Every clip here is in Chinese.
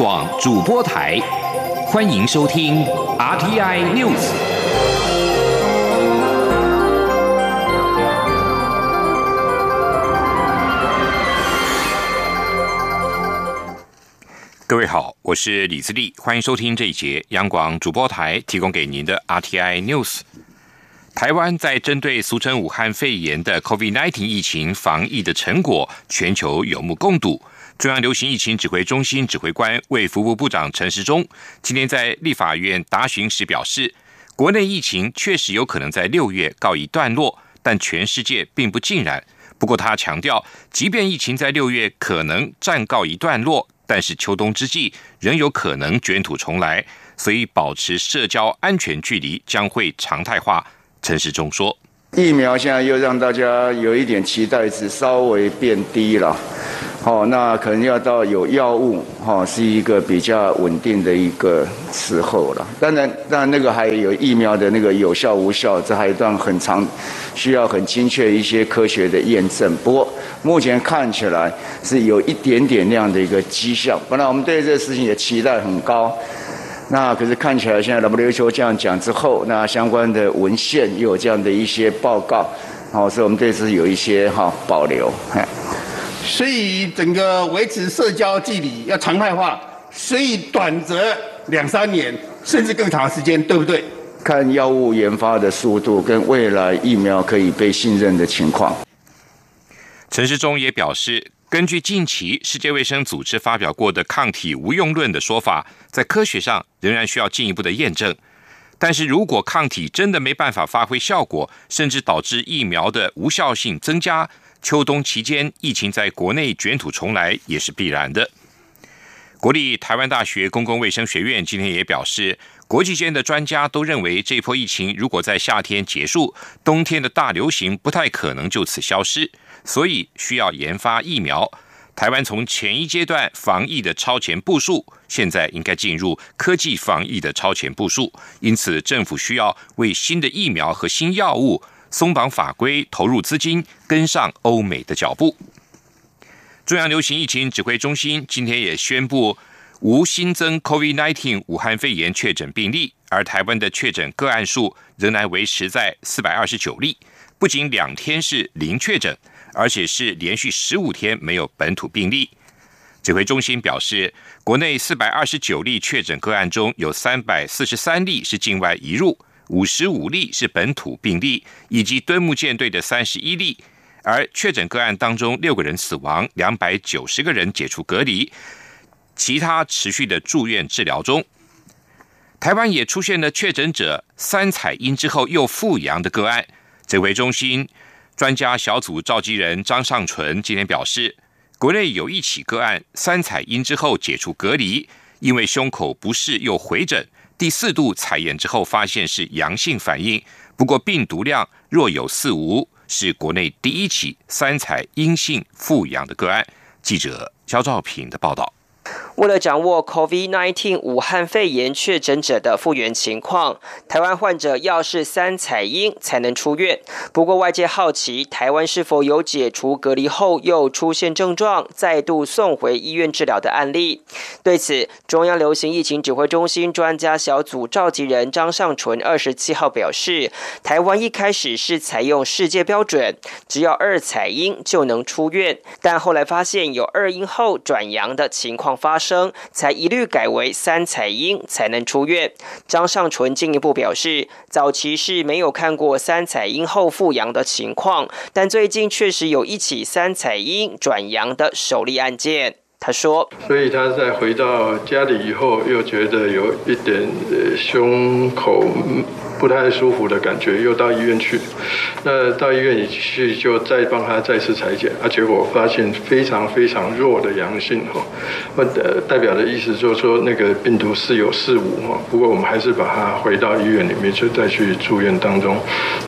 广主播台，欢迎收听 RTI News。各位好，我是李自立，欢迎收听这一节央广主播台提供给您的 RTI News。台湾在针对俗称武汉肺炎的 COVID-19 疫情防疫的成果，全球有目共睹。中央流行疫情指挥中心指挥官卫福部部长陈时中今天在立法院答询时表示，国内疫情确实有可能在六月告一段落，但全世界并不尽然。不过他强调，即便疫情在六月可能暂告一段落，但是秋冬之际仍有可能卷土重来，所以保持社交安全距离将会常态化。陈时中说：“疫苗现在又让大家有一点期待值稍微变低了，好，那可能要到有药物，哈，是一个比较稳定的一个时候了。当然，当然那个还有疫苗的那个有效无效，这还一段很长，需要很精确一些科学的验证。不过目前看起来是有一点点那样的一个迹象。本来我们对这个事情也期待很高。”那可是看起来，现在 WHO 这样讲之后，那相关的文献又有这样的一些报告，好，所以我们对此有一些哈保留。所以整个维持社交距离要常态化，所以短则两三年，甚至更长时间，对不对？看药物研发的速度跟未来疫苗可以被信任的情况。陈世忠也表示。根据近期世界卫生组织发表过的抗体无用论的说法，在科学上仍然需要进一步的验证。但是如果抗体真的没办法发挥效果，甚至导致疫苗的无效性增加，秋冬期间疫情在国内卷土重来也是必然的。国立台湾大学公共卫生学院今天也表示，国际间的专家都认为，这波疫情如果在夏天结束，冬天的大流行不太可能就此消失。所以需要研发疫苗。台湾从前一阶段防疫的超前部署，现在应该进入科技防疫的超前部署。因此，政府需要为新的疫苗和新药物松绑法规，投入资金，跟上欧美的脚步。中央流行疫情指挥中心今天也宣布，无新增 COVID-19 武汉肺炎确诊病例，而台湾的确诊个案数仍然维持在四百二十九例，不仅两天是零确诊。而且是连续十五天没有本土病例。指挥中心表示，国内四百二十九例确诊个案中有三百四十三例是境外移入，五十五例是本土病例，以及敦木舰队的三十一例。而确诊个案当中，六个人死亡，两百九十个人解除隔离，其他持续的住院治疗中。台湾也出现了确诊者三采阴之后又复阳的个案，指挥中心。专家小组召集人张尚纯今天表示，国内有一起个案三采阴之后解除隔离，因为胸口不适又回诊，第四度采验之后发现是阳性反应，不过病毒量若有似无，是国内第一起三采阴性复阳的个案。记者肖兆平的报道。为了掌握 COVID-19 武汉肺炎确诊者的复原情况，台湾患者要是三采阴才能出院。不过外界好奇，台湾是否有解除隔离后又出现症状，再度送回医院治疗的案例？对此，中央流行疫情指挥中心专家小组召集人张尚纯二十七号表示，台湾一开始是采用世界标准，只要二采阴就能出院，但后来发现有二阴后转阳的情况发生。生才一律改为三彩阴才能出院。张尚纯进一步表示，早期是没有看过三彩阴后复阳的情况，但最近确实有一起三彩阴转阳的首例案件。他说：“所以他在回到家里以后，又觉得有一点胸口。”不太舒服的感觉，又到医院去。那到医院里去，就再帮他再次裁剪，啊，结果发现非常非常弱的阳性哈。那代表的意思就是说，那个病毒是有四五哈。不过我们还是把他回到医院里面去，再去住院当中。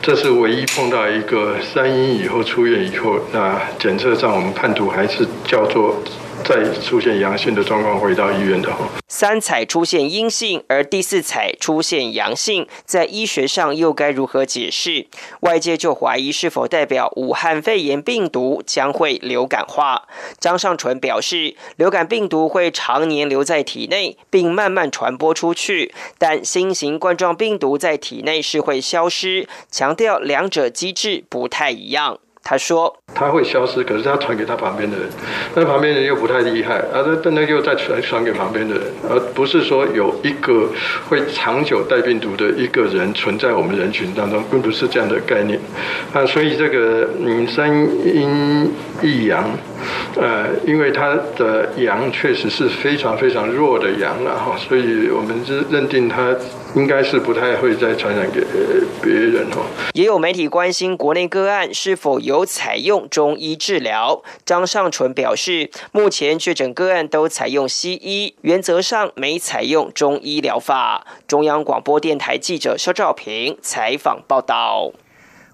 这是唯一碰到一个三阴以后出院以后，那检测上我们判图还是叫做再出现阳性的状况回到医院的话，三采出现阴性，而第四采出现阳性，在医学上又该如何解释？外界就怀疑是否代表武汉肺炎病毒将会流感化。张尚淳表示，流感病毒会常年留在体内，并慢慢传播出去，但新型冠状病毒在体内是会消失，强调两者机制不太一样。他说：“他会消失，可是他传给他旁边的人，那旁边人又不太厉害，啊，那那又再传传给旁边的人，而不是说有一个会长久带病毒的一个人存在我们人群当中，并不是这样的概念。啊，所以这个嗯三阴一阳，呃，因为他的阳确实是非常非常弱的阳了哈，所以我们是认定他。”应该是不太会再传染给别人哦。也有媒体关心国内个案是否有采用中医治疗。张尚淳表示，目前确诊个案都采用西医，原则上没采用中医疗法。中央广播电台记者肖兆平采访报道。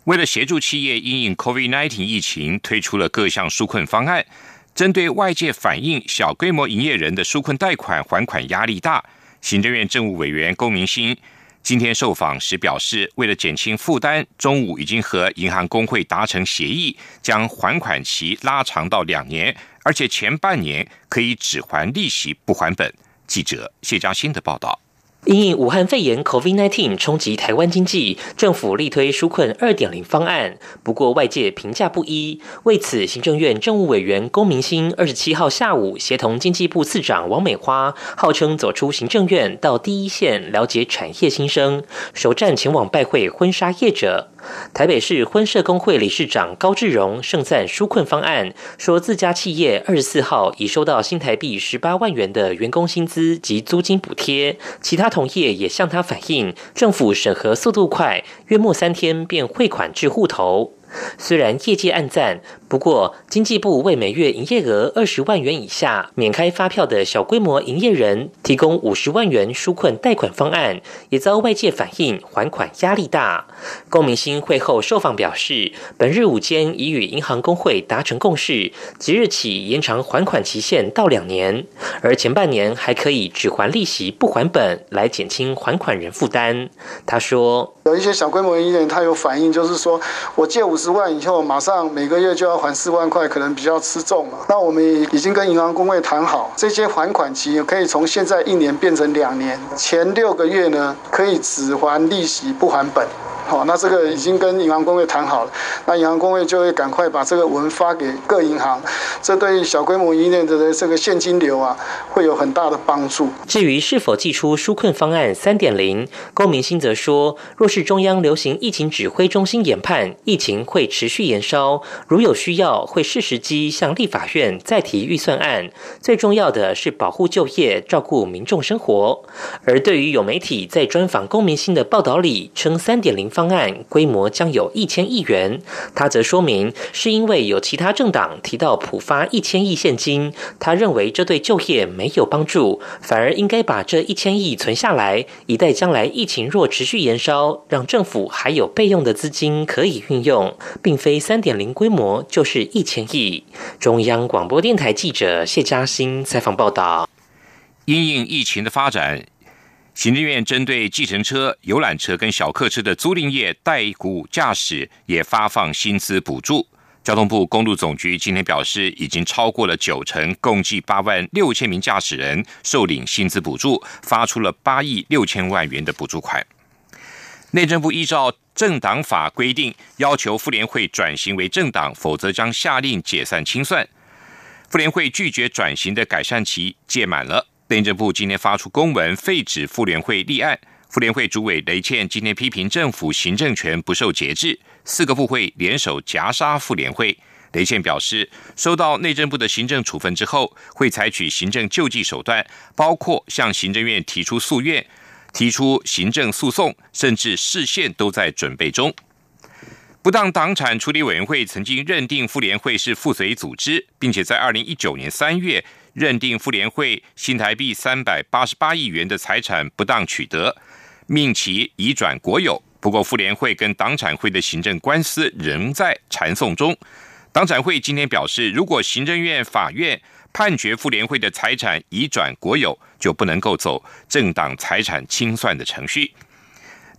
为了协助企业因应 COVID-19 疫情，推出了各项纾困方案。针对外界反映小规模营业人的纾困贷款还款压力大。行政院政务委员龚明鑫今天受访时表示，为了减轻负担，中午已经和银行工会达成协议，将还款期拉长到两年，而且前半年可以只还利息不还本。记者谢佳欣的报道。因应武汉肺炎 （COVID-19） 冲击台湾经济，政府力推纾困二点零方案。不过外界评价不一。为此，行政院政务委员龚明鑫二十七号下午协同经济部次长王美花，号称走出行政院到第一线了解产业心声，首站前往拜会婚纱业者。台北市婚社工会理事长高志荣盛赞纾困方案，说自家企业二十四号已收到新台币十八万元的员工薪资及租金补贴，其他同同业也向他反映，政府审核速度快，约莫三天便汇款至户头。虽然业界暗赞，不过经济部为每月营业额二十万元以下免开发票的小规模营业人提供五十万元纾困贷款方案，也遭外界反映还款压力大。龚明星会后受访表示，本日午间已与银行工会达成共识，即日起延长还款期限到两年，而前半年还可以只还利息不还本，来减轻还款人负担。他说，有一些小规模营业人他有反映，就是说我借五。十万以后，马上每个月就要还四万块，可能比较吃重嘛。那我们已经跟银行工会谈好，这些还款期可以从现在一年变成两年，前六个月呢可以只还利息不还本。好，那这个已经跟银行工会谈好了，那银行工会就会赶快把这个文发给各银行，这对小规模营业的这个现金流啊，会有很大的帮助。至于是否寄出纾困方案三点零，龚明鑫则说，若是中央流行疫情指挥中心研判疫情会持续延烧，如有需要，会适时机向立法院再提预算案。最重要的是保护就业，照顾民众生活。而对于有媒体在专访龚明鑫的报道里称三点零。方案规模将有一千亿元，他则说明是因为有其他政党提到普发一千亿现金，他认为这对就业没有帮助，反而应该把这一千亿存下来，以待将来疫情若持续延烧，让政府还有备用的资金可以运用，并非三点零规模就是一千亿。中央广播电台记者谢嘉欣采访报道。因应疫情的发展。行政院针对计程车、游览车跟小客车的租赁业代雇驾驶也发放薪资补助。交通部公路总局今天表示，已经超过了九成，共计八万六千名驾驶人受领薪资补助，发出了八亿六千万元的补助款。内政部依照政党法规定，要求妇联会转型为政党，否则将下令解散清算。妇联会拒绝转型的改善期届满了。内政部今天发出公文废止妇联会立案，妇联会主委雷倩今天批评政府行政权不受节制，四个部会联手夹杀妇联会。雷倩表示，收到内政部的行政处分之后，会采取行政救济手段，包括向行政院提出诉愿、提出行政诉讼，甚至释宪都在准备中。不当党产处理委员会曾经认定妇联会是附随组织，并且在二零一九年三月。认定妇联会新台币三百八十八亿元的财产不当取得，命其移转国有。不过，妇联会跟党产会的行政官司仍在缠讼中。党产会今天表示，如果行政院、法院判决妇联会的财产移转国有，就不能够走政党财产清算的程序。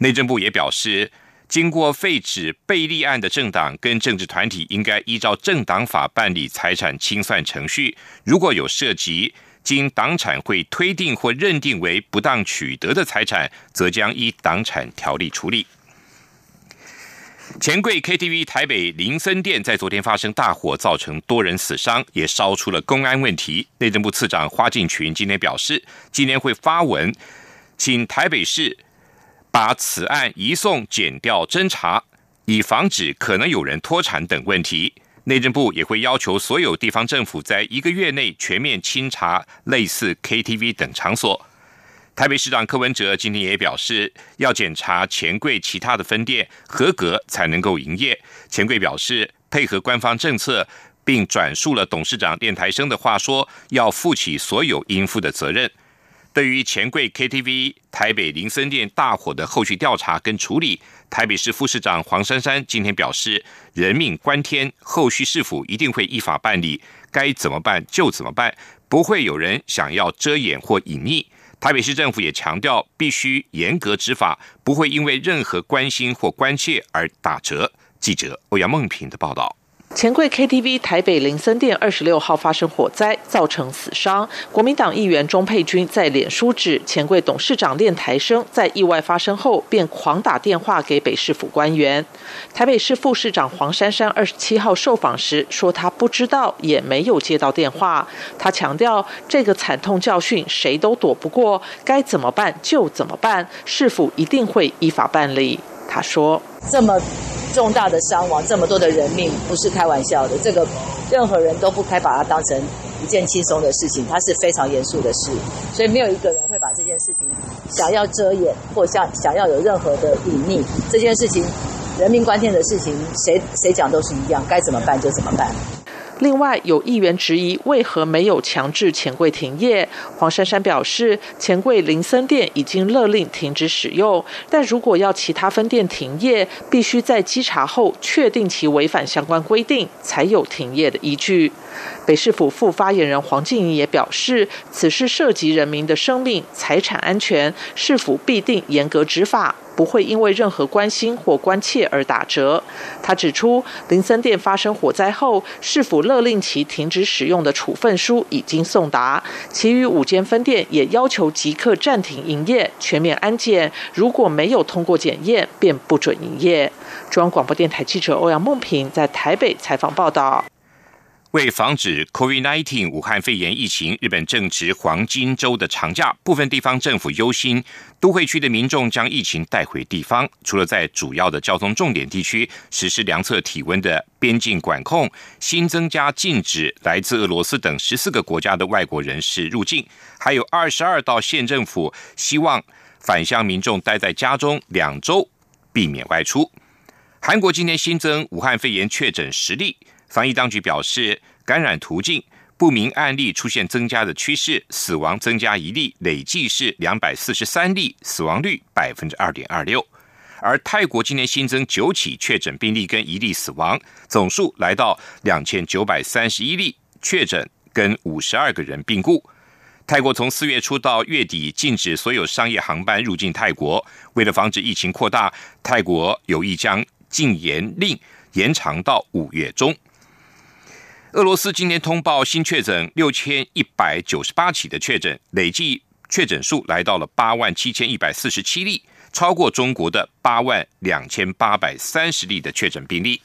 内政部也表示，经过废止被立案的政党跟政治团体，应该依照政党法办理财产清算程序。如果有涉及经党产会推定或认定为不当取得的财产，则将依党产条例处理。钱柜 KTV 台北林森店在昨天发生大火，造成多人死伤，也烧出了公安问题。内政部次长花敬群今天表示，今天会发文，请台北市把此案移送检调侦查，以防止可能有人脱产等问题。内政部也会要求所有地方政府在一个月内全面清查类似 KTV 等场所。台北市长柯文哲今天也表示，要检查钱柜其他的分店合格才能够营业。钱柜表示，配合官方政策，并转述了董事长练台生的话，说要负起所有应负的责任。对于钱柜 KTV 台北林森店大火的后续调查跟处理，台北市副市长黄珊珊今天表示，人命关天，后续是否一定会依法办理，该怎么办就怎么办，不会有人想要遮掩或隐匿。台北市政府也强调，必须严格执法，不会因为任何关心或关切而打折。记者欧阳梦平的报道。钱柜 KTV 台北林森店二十六号发生火灾，造成死伤。国民党议员钟佩君在脸书指，钱柜董事长练台生在意外发生后便狂打电话给北市府官员。台北市副市长黄珊珊二十七号受访时说，他不知道，也没有接到电话。他强调，这个惨痛教训谁都躲不过，该怎么办就怎么办，市府一定会依法办理。他说：“这么。”重大的伤亡，这么多的人命，不是开玩笑的。这个任何人都不该把它当成一件轻松的事情，它是非常严肃的事。所以没有一个人会把这件事情想要遮掩，或想想要有任何的隐匿。这件事情，人命关天的事情，谁谁讲都是一样，该怎么办就怎么办。另外，有议员质疑为何没有强制钱柜停业。黄珊珊表示，钱柜林森店已经勒令停止使用，但如果要其他分店停业，必须在稽查后确定其违反相关规定，才有停业的依据。北市府副发言人黄静怡也表示，此事涉及人民的生命财产安全，市府必定严格执法。不会因为任何关心或关切而打折。他指出，林森店发生火灾后，市府勒令其停止使用的处分书已经送达，其余五间分店也要求即刻暂停营业、全面安检。如果没有通过检验，便不准营业。中央广播电台记者欧阳梦平在台北采访报道。为防止 COVID-19 武汉肺炎疫情，日本正值黄金周的长假，部分地方政府忧心都会区的民众将疫情带回地方。除了在主要的交通重点地区实施量测体温的边境管控，新增加禁止来自俄罗斯等十四个国家的外国人士入境，还有二十二道县政府希望返乡民众待在家中两周，避免外出。韩国今天新增武汉肺炎确诊十例。防疫当局表示，感染途径不明案例出现增加的趋势，死亡增加一例，累计是两百四十三例，死亡率百分之二点二六。而泰国今年新增九起确诊病例跟一例死亡，总数来到两千九百三十一例确诊跟五十二个人病故。泰国从四月初到月底禁止所有商业航班入境泰国，为了防止疫情扩大，泰国有意将禁言令延长到五月中。俄罗斯今天通报新确诊六千一百九十八起的确诊，累计确诊数来到了八万七千一百四十七例，超过中国的八万两千八百三十例的确诊病例。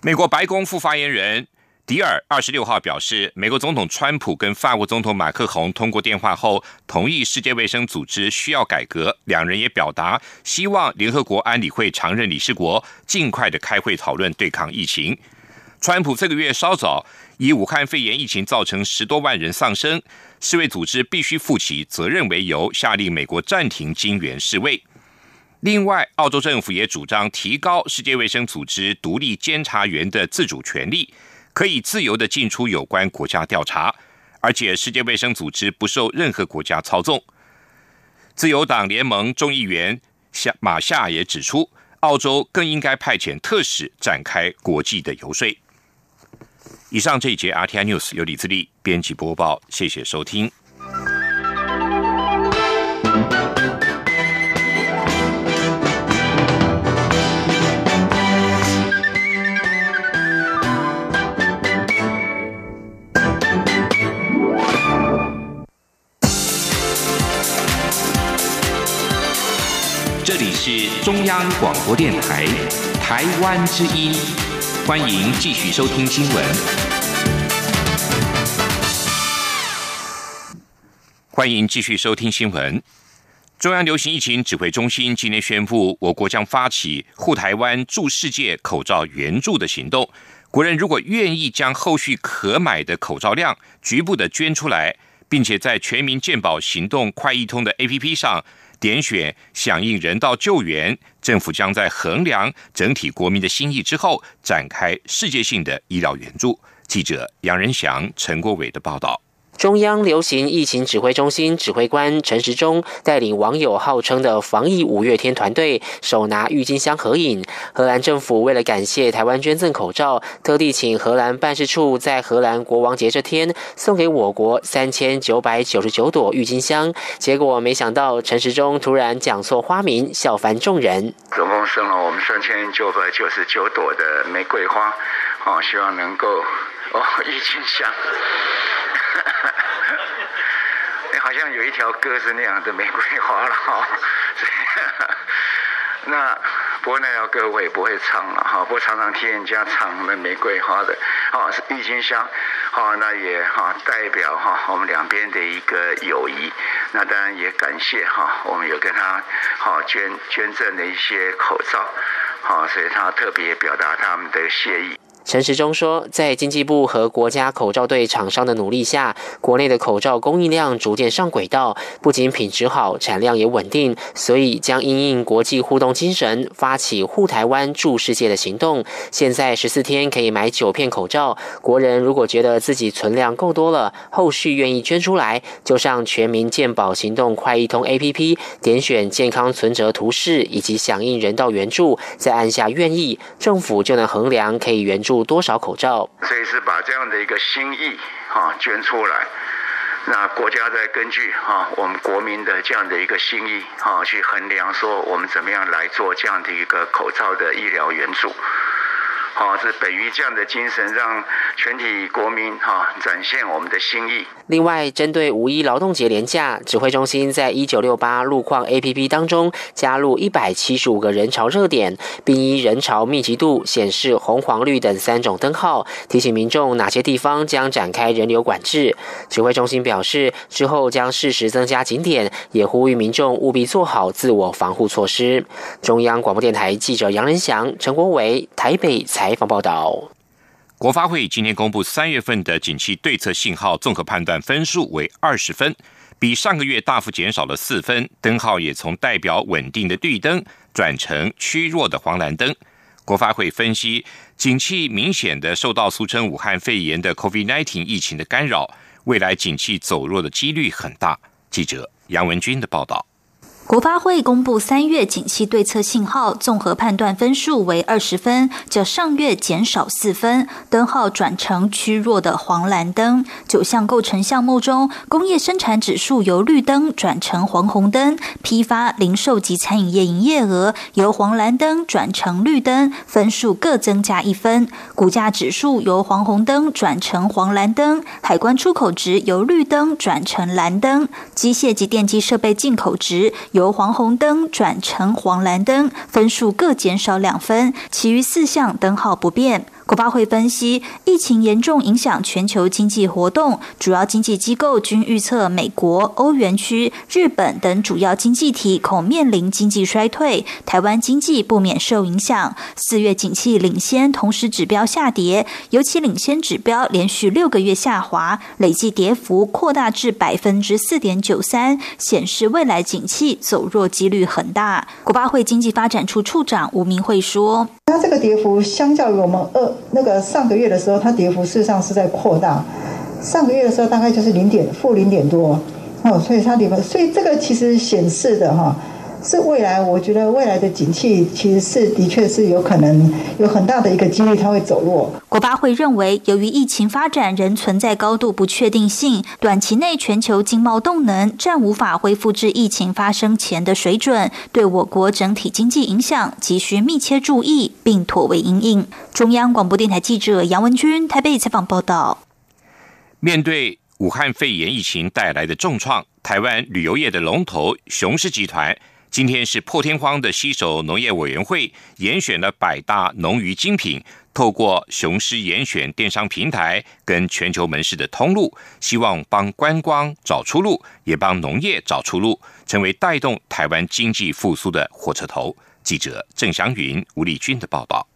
美国白宫副发言人迪尔二十六号表示，美国总统川普跟法国总统马克宏通过电话后，同意世界卫生组织需要改革。两人也表达希望联合国安理会常任理事国尽快的开会讨论对抗疫情。川普这个月稍早以武汉肺炎疫情造成十多万人丧生，世卫组织必须负起责任为由，下令美国暂停金援世卫。另外，澳洲政府也主张提高世界卫生组织独立监察员的自主权利，可以自由的进出有关国家调查，而且世界卫生组织不受任何国家操纵。自由党联盟众议员夏马夏也指出，澳洲更应该派遣特使展开国际的游说。以上这一节 RTI News 由李自力编辑播报，谢谢收听。这里是中央广播电台台湾之音，欢迎继续收听新闻。欢迎继续收听新闻。中央流行疫情指挥中心今天宣布，我国将发起护台湾、助世界口罩援助的行动。国人如果愿意将后续可买的口罩量局部的捐出来，并且在全民健保行动快易通的 APP 上。点选响应人道救援，政府将在衡量整体国民的心意之后，展开世界性的医疗援助。记者杨仁祥、陈国伟的报道。中央流行疫情指挥中心指挥官陈时中带领网友号称的防疫五月天团队，手拿郁金香合影。荷兰政府为了感谢台湾捐赠口罩，特地请荷兰办事处在荷兰国王节这天送给我国三千九百九十九朵郁金香。结果没想到陈时中突然讲错花名，笑翻众人。总共送了我们三千九百九十九朵的玫瑰花，哦，希望能够哦郁金香。像有一条歌是那样的玫瑰花了哈。那不过那条歌我也不会唱了哈，不过常常听人家唱那玫瑰花的，哦是郁金香，好那也哈代表哈我们两边的一个友谊。那当然也感谢哈，我们有跟他好捐捐赠的一些口罩，好，所以他特别表达他们的谢意。陈时中说，在经济部和国家口罩队厂商的努力下，国内的口罩供应量逐渐上轨道，不仅品质好，产量也稳定，所以将因应国际互动精神，发起护台湾、助世界的行动。现在十四天可以买九片口罩，国人如果觉得自己存量够多了，后续愿意捐出来，就上全民健保行动快易通 APP，点选健康存折图示以及响应人道援助，再按下愿意，政府就能衡量可以援助。多少口罩？所以是把这样的一个心意哈捐出来，那国家在根据哈我们国民的这样的一个心意哈去衡量，说我们怎么样来做这样的一个口罩的医疗援助。好，是本于这样的精神，让全体国民哈展现我们的心意。另外，针对五一劳动节连假，指挥中心在一九六八路况 APP 当中加入一百七十五个人潮热点，并依人潮密集度显示红、黄、绿等三种灯号，提醒民众哪些地方将展开人流管制。指挥中心表示，之后将适时增加景点，也呼吁民众务必做好自我防护措施。中央广播电台记者杨仁祥、陈国伟台北采。采访报道：国发会今天公布三月份的景气对策信号综合判断分数为二十分，比上个月大幅减少了四分，灯号也从代表稳定的绿灯转成趋弱的黄蓝灯。国发会分析，景气明显的受到俗称武汉肺炎的 COVID-19 疫情的干扰，未来景气走弱的几率很大。记者杨文军的报道。国发会公布三月景气对策信号综合判断分数为二十分，较上月减少四分，灯号转成趋弱的黄蓝灯。九项构成项目中，工业生产指数由绿灯转成黄红灯，批发、零售及餐饮业营业额由黄蓝灯转成绿灯，分数各增加一分。股价指数由黄红灯转成黄蓝灯，海关出口值由绿灯转成蓝灯，机械及电机设备进口值。由黄红灯转成黄蓝灯，分数各减少两分，其余四项灯号不变。国发会分析，疫情严重影响全球经济活动，主要经济机构均预测美国、欧元区、日本等主要经济体恐面临经济衰退，台湾经济不免受影响。四月景气领先，同时指标下跌，尤其领先指标连续六个月下滑，累计跌幅扩大至百分之四点九三，显示未来景气走弱几率很大。国发会经济发展处处长吴明慧说：“那这个跌幅相较于我们二。”那个上个月的时候，它跌幅事实上是在扩大。上个月的时候大概就是零点负零点多，哦，所以它跌幅，所以这个其实显示的哈，是未来，我觉得未来的景气其实是的确是有可能有很大的一个几率它会走弱。国发会认为，由于疫情发展仍存在高度不确定性，短期内全球经贸动能暂无法恢复至疫情发生前的水准，对我国整体经济影响急需密切注意，并妥为应应。中央广播电台记者杨文君台北采访报道。面对武汉肺炎疫情带来的重创，台湾旅游业的龙头雄狮集团。今天是破天荒的西首农业委员会严选了百大农渔精品，透过雄狮严选电商平台跟全球门市的通路，希望帮观光找出路，也帮农业找出路，成为带动台湾经济复苏的火车头。记者郑祥云、吴丽君的报道。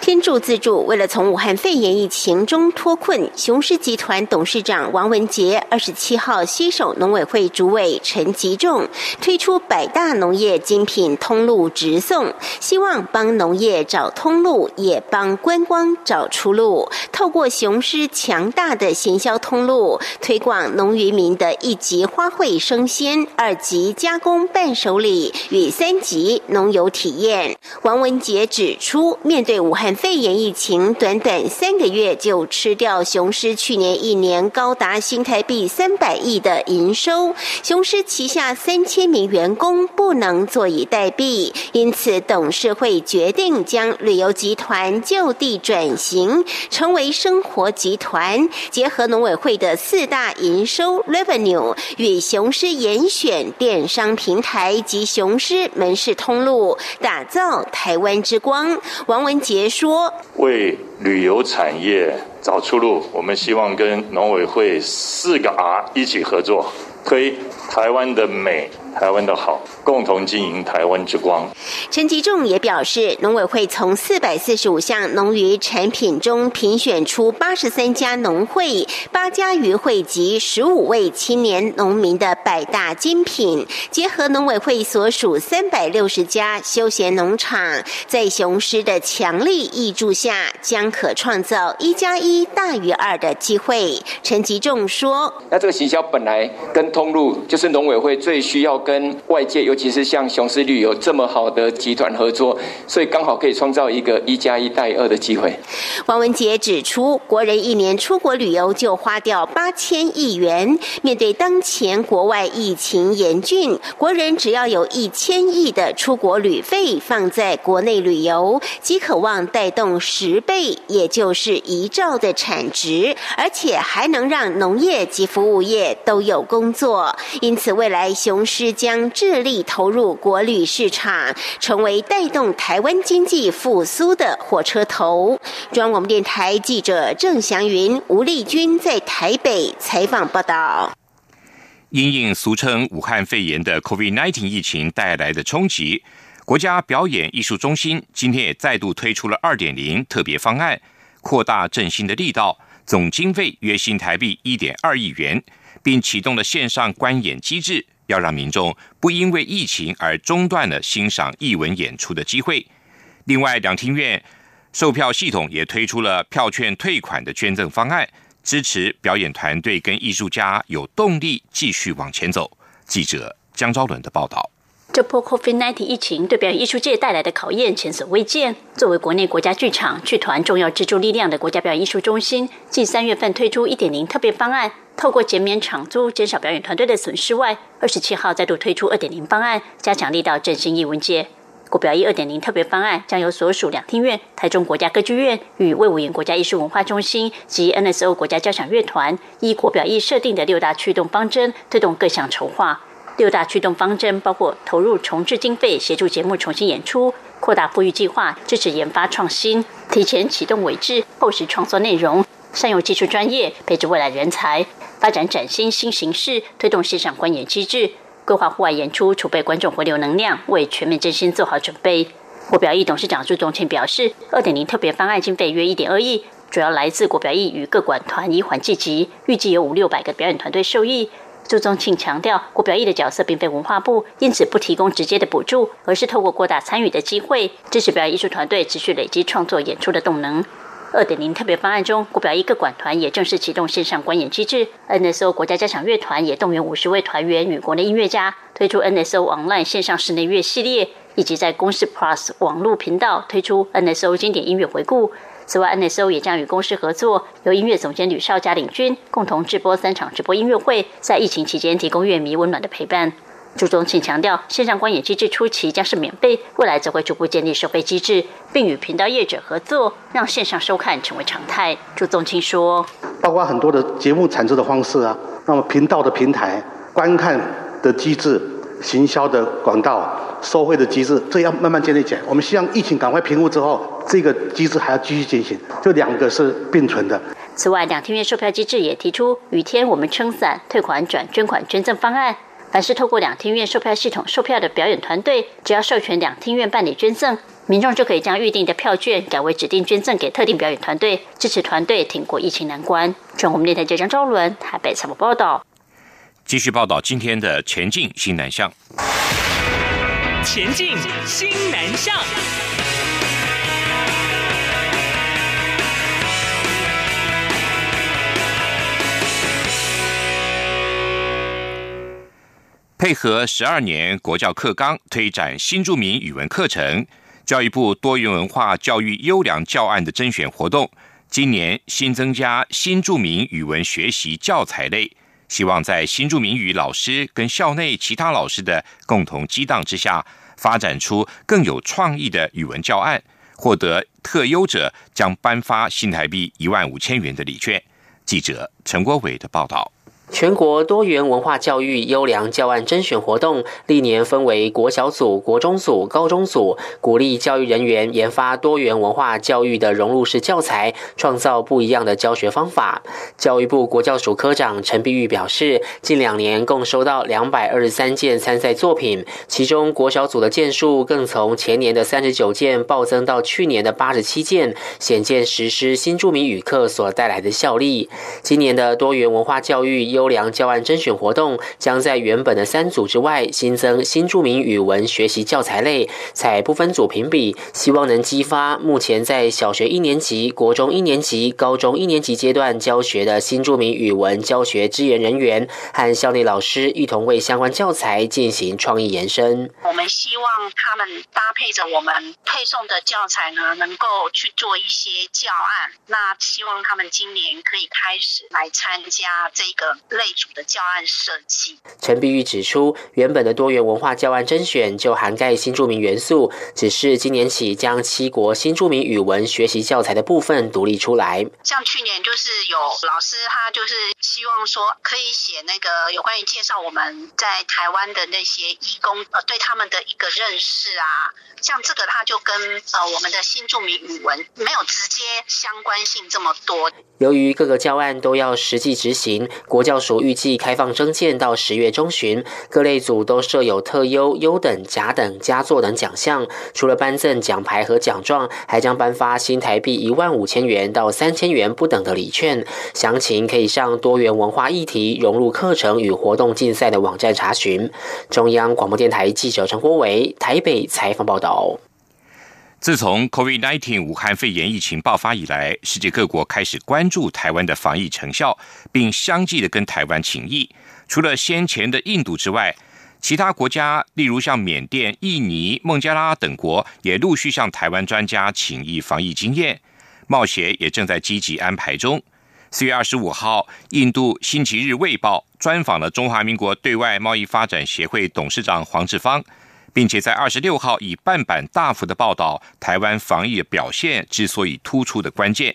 天助自助，为了从武汉肺炎疫情中脱困，雄狮集团董事长王文杰二十七号携手农委会主委陈吉仲，推出百大农业精品通路直送，希望帮农业找通路，也帮观光找出路。透过雄狮强大的行销通路，推广农渔民的一级花卉生鲜、二级加工伴手礼与三级农游体验。王文杰指出，面对武汉肺炎疫情，短短三个月就吃掉雄狮去年一年高达新台币三百亿的营收。雄狮旗下三千名员工不能坐以待毙，因此董事会决定将旅游集团就地转型，成为生活集团，结合农委会的四大营收 revenue 与雄狮严选电商平台及雄狮门市通路，打造台湾之光。王文。杰说：“为旅游产业找出路，我们希望跟农委会四个 R 一起合作，推台湾的美。”台湾的好，共同经营台湾之光。陈吉仲也表示，农委会从四百四十五项农渔产品中评选出八十三家农会、八家渔会及十五位青年农民的百大精品，结合农委会所属三百六十家休闲农场，在雄狮的强力挹注下，将可创造一加一大于二的机会。陈吉仲说：“那这个行销本来跟通路就是农委会最需要。”跟外界，尤其是像雄狮旅游这么好的集团合作，所以刚好可以创造一个一加一带二的机会。王文杰指出，国人一年出国旅游就花掉八千亿元，面对当前国外疫情严峻，国人只要有一千亿的出国旅费放在国内旅游，即渴望带动十倍，也就是一兆的产值，而且还能让农业及服务业都有工作。因此，未来雄狮。将致力投入国旅市场，成为带动台湾经济复苏的火车头。中央广播电台记者郑祥云、吴丽君在台北采访报道。因应俗称武汉肺炎的 COVID-19 疫情带来的冲击，国家表演艺术中心今天也再度推出了二点零特别方案，扩大振兴的力道，总经费约新台币一点二亿元，并启动了线上观演机制。要让民众不因为疫情而中断了欣赏艺文演出的机会。另外，两厅院售票系统也推出了票券退款的捐赠方案，支持表演团队跟艺术家有动力继续往前走。记者江昭伦的报道。这波 COVID-19 疫情对表演艺术界带来的考验前所未见。作为国内国家剧场剧团重要支柱力量的国家表演艺术中心，近三月份推出一点零特别方案。透过减免场租、减少表演团队的损失外，二十七号再度推出二点零方案，加强力道振兴艺文界。国表艺二点零特别方案将由所属两厅院、台中国家歌剧院与魏武营国家艺术文化中心及 NSO 国家交响乐团，依国表艺设定的六大驱动方针，推动各项筹划。六大驱动方针包括投入重置经费，协助节目重新演出；扩大富裕计划，支持研发创新；提前启动尾制，厚实创作内容；善用技术专业，配置未来人才。发展崭新新形式，推动线上观演机制，规划户外演出，储备观众回流能量，为全面振兴做好准备。国表艺董事长朱宗庆表示，二点零特别方案经费约一点二亿，主要来自国表艺与各管团以缓济急，预计有五六百个表演团队受益。朱宗庆强调，国表艺的角色并非文化部，因此不提供直接的补助，而是透过扩大参与的机会，支持表演艺术团队持续累积创作演出的动能。二点零特别方案中，国表一个管团也正式启动线上观演机制。NSO 国家交响乐团也动员五十位团员与国内音乐家推出 NSO Online 线上室内乐系列，以及在公司 Plus 网络频道推出 NSO 经典音乐回顾。此外，NSO 也将与公司合作，由音乐总监吕少佳领军，共同制播三场直播音乐会，在疫情期间提供乐迷温暖的陪伴。朱宗庆强调，线上观演机制初期将是免费，未来则会逐步建立收费机制，并与频道业者合作，让线上收看成为常态。朱宗庆说：“包括很多的节目产出的方式啊，那么频道的平台、观看的机制、行销的管道、收费的机制，这要慢慢建立起来。我们希望疫情赶快平复之后，这个机制还要继续进行，这两个是并存的。”此外，两厅院售票机制也提出雨天我们撑伞、退款转捐款捐赠方案。凡是透过两厅院售票系统售票的表演团队，只要授权两厅院办理捐赠，民众就可以将预定的票券改为指定捐赠给特定表演团队，支持团队挺过疫情难关。中国电台记者张伦台北采访报道。继续报道今天的前进新南向。前进新南向。配合十二年国教课纲推展新著名语文课程，教育部多元文化教育优良教案的甄选活动，今年新增加新著名语文学习教材类，希望在新住民语老师跟校内其他老师的共同激荡之下，发展出更有创意的语文教案，获得特优者将颁发新台币一万五千元的礼券。记者陈国伟的报道。全国多元文化教育优良教案甄选活动，历年分为国小组、国中组、高中组，鼓励教育人员研发多元文化教育的融入式教材，创造不一样的教学方法。教育部国教署科长陈碧玉表示，近两年共收到两百二十三件参赛作品，其中国小组的件数更从前年的三十九件暴增到去年的八十七件，显见实施新著名语课所带来的效力。今年的多元文化教育。优良教案甄选活动将在原本的三组之外新增新著名语文学习教材类，采不分组评比，希望能激发目前在小学一年级、国中一年级、高中一年级阶段教学的新著名语文教学支援人员和校内老师一同为相关教材进行创意延伸。我们希望他们搭配着我们配送的教材呢，能够去做一些教案。那希望他们今年可以开始来参加这个。类组的教案设计。陈碧玉指出，原本的多元文化教案甄选就涵盖新著名元素，只是今年起将七国新著名语文学习教材的部分独立出来。像去年就是有老师他就是希望说可以写那个有关于介绍我们在台湾的那些义工呃对他们的一个认识啊，像这个他就跟呃我们的新著名语文没有直接相关性这么多。由于各个教案都要实际执行，国教。署预计开放征件到十月中旬，各类组都设有特优、优等、甲等、佳作等奖项。除了颁赠奖牌和奖状，还将颁发新台币一万五千元到三千元不等的礼券。详情可以上多元文化议题融入课程与活动竞赛的网站查询。中央广播电台记者陈国伟台北采访报道。自从 COVID-19 武汉肺炎疫情爆发以来，世界各国开始关注台湾的防疫成效，并相继的跟台湾请益。除了先前的印度之外，其他国家，例如像缅甸、印尼、孟加拉等国，也陆续向台湾专家请益防疫经验。冒险也正在积极安排中。四月二十五号，印度《星期日卫报》专访了中华民国对外贸易发展协会董事长黄志芳。并且在二十六号以半版大幅的报道台湾防疫表现之所以突出的关键。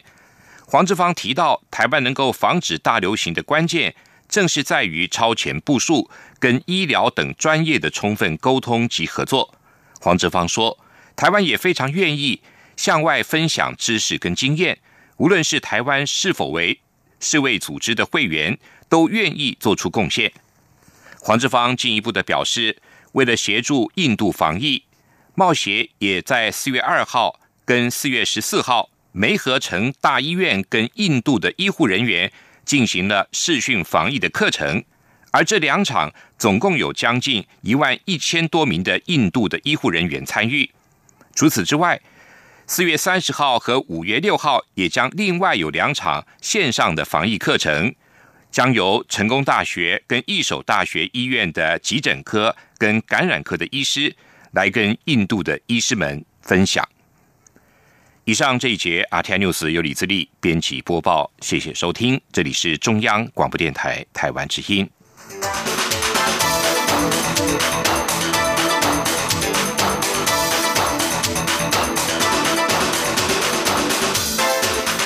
黄志芳提到，台湾能够防止大流行的关键，正是在于超前部署跟医疗等专业的充分沟通及合作。黄志芳说，台湾也非常愿意向外分享知识跟经验，无论是台湾是否为世卫组织的会员，都愿意做出贡献。黄志芳进一步的表示。为了协助印度防疫，贸协也在四月二号跟四月十四号，梅河城大医院跟印度的医护人员进行了视讯防疫的课程，而这两场总共有将近一万一千多名的印度的医护人员参与。除此之外，四月三十号和五月六号也将另外有两场线上的防疫课程，将由成功大学跟一手大学医院的急诊科跟感染科的医师来跟印度的医师们分享。以上这一节《阿天 news》由李自力编辑播报，谢谢收听，这里是中央广播电台台湾之音。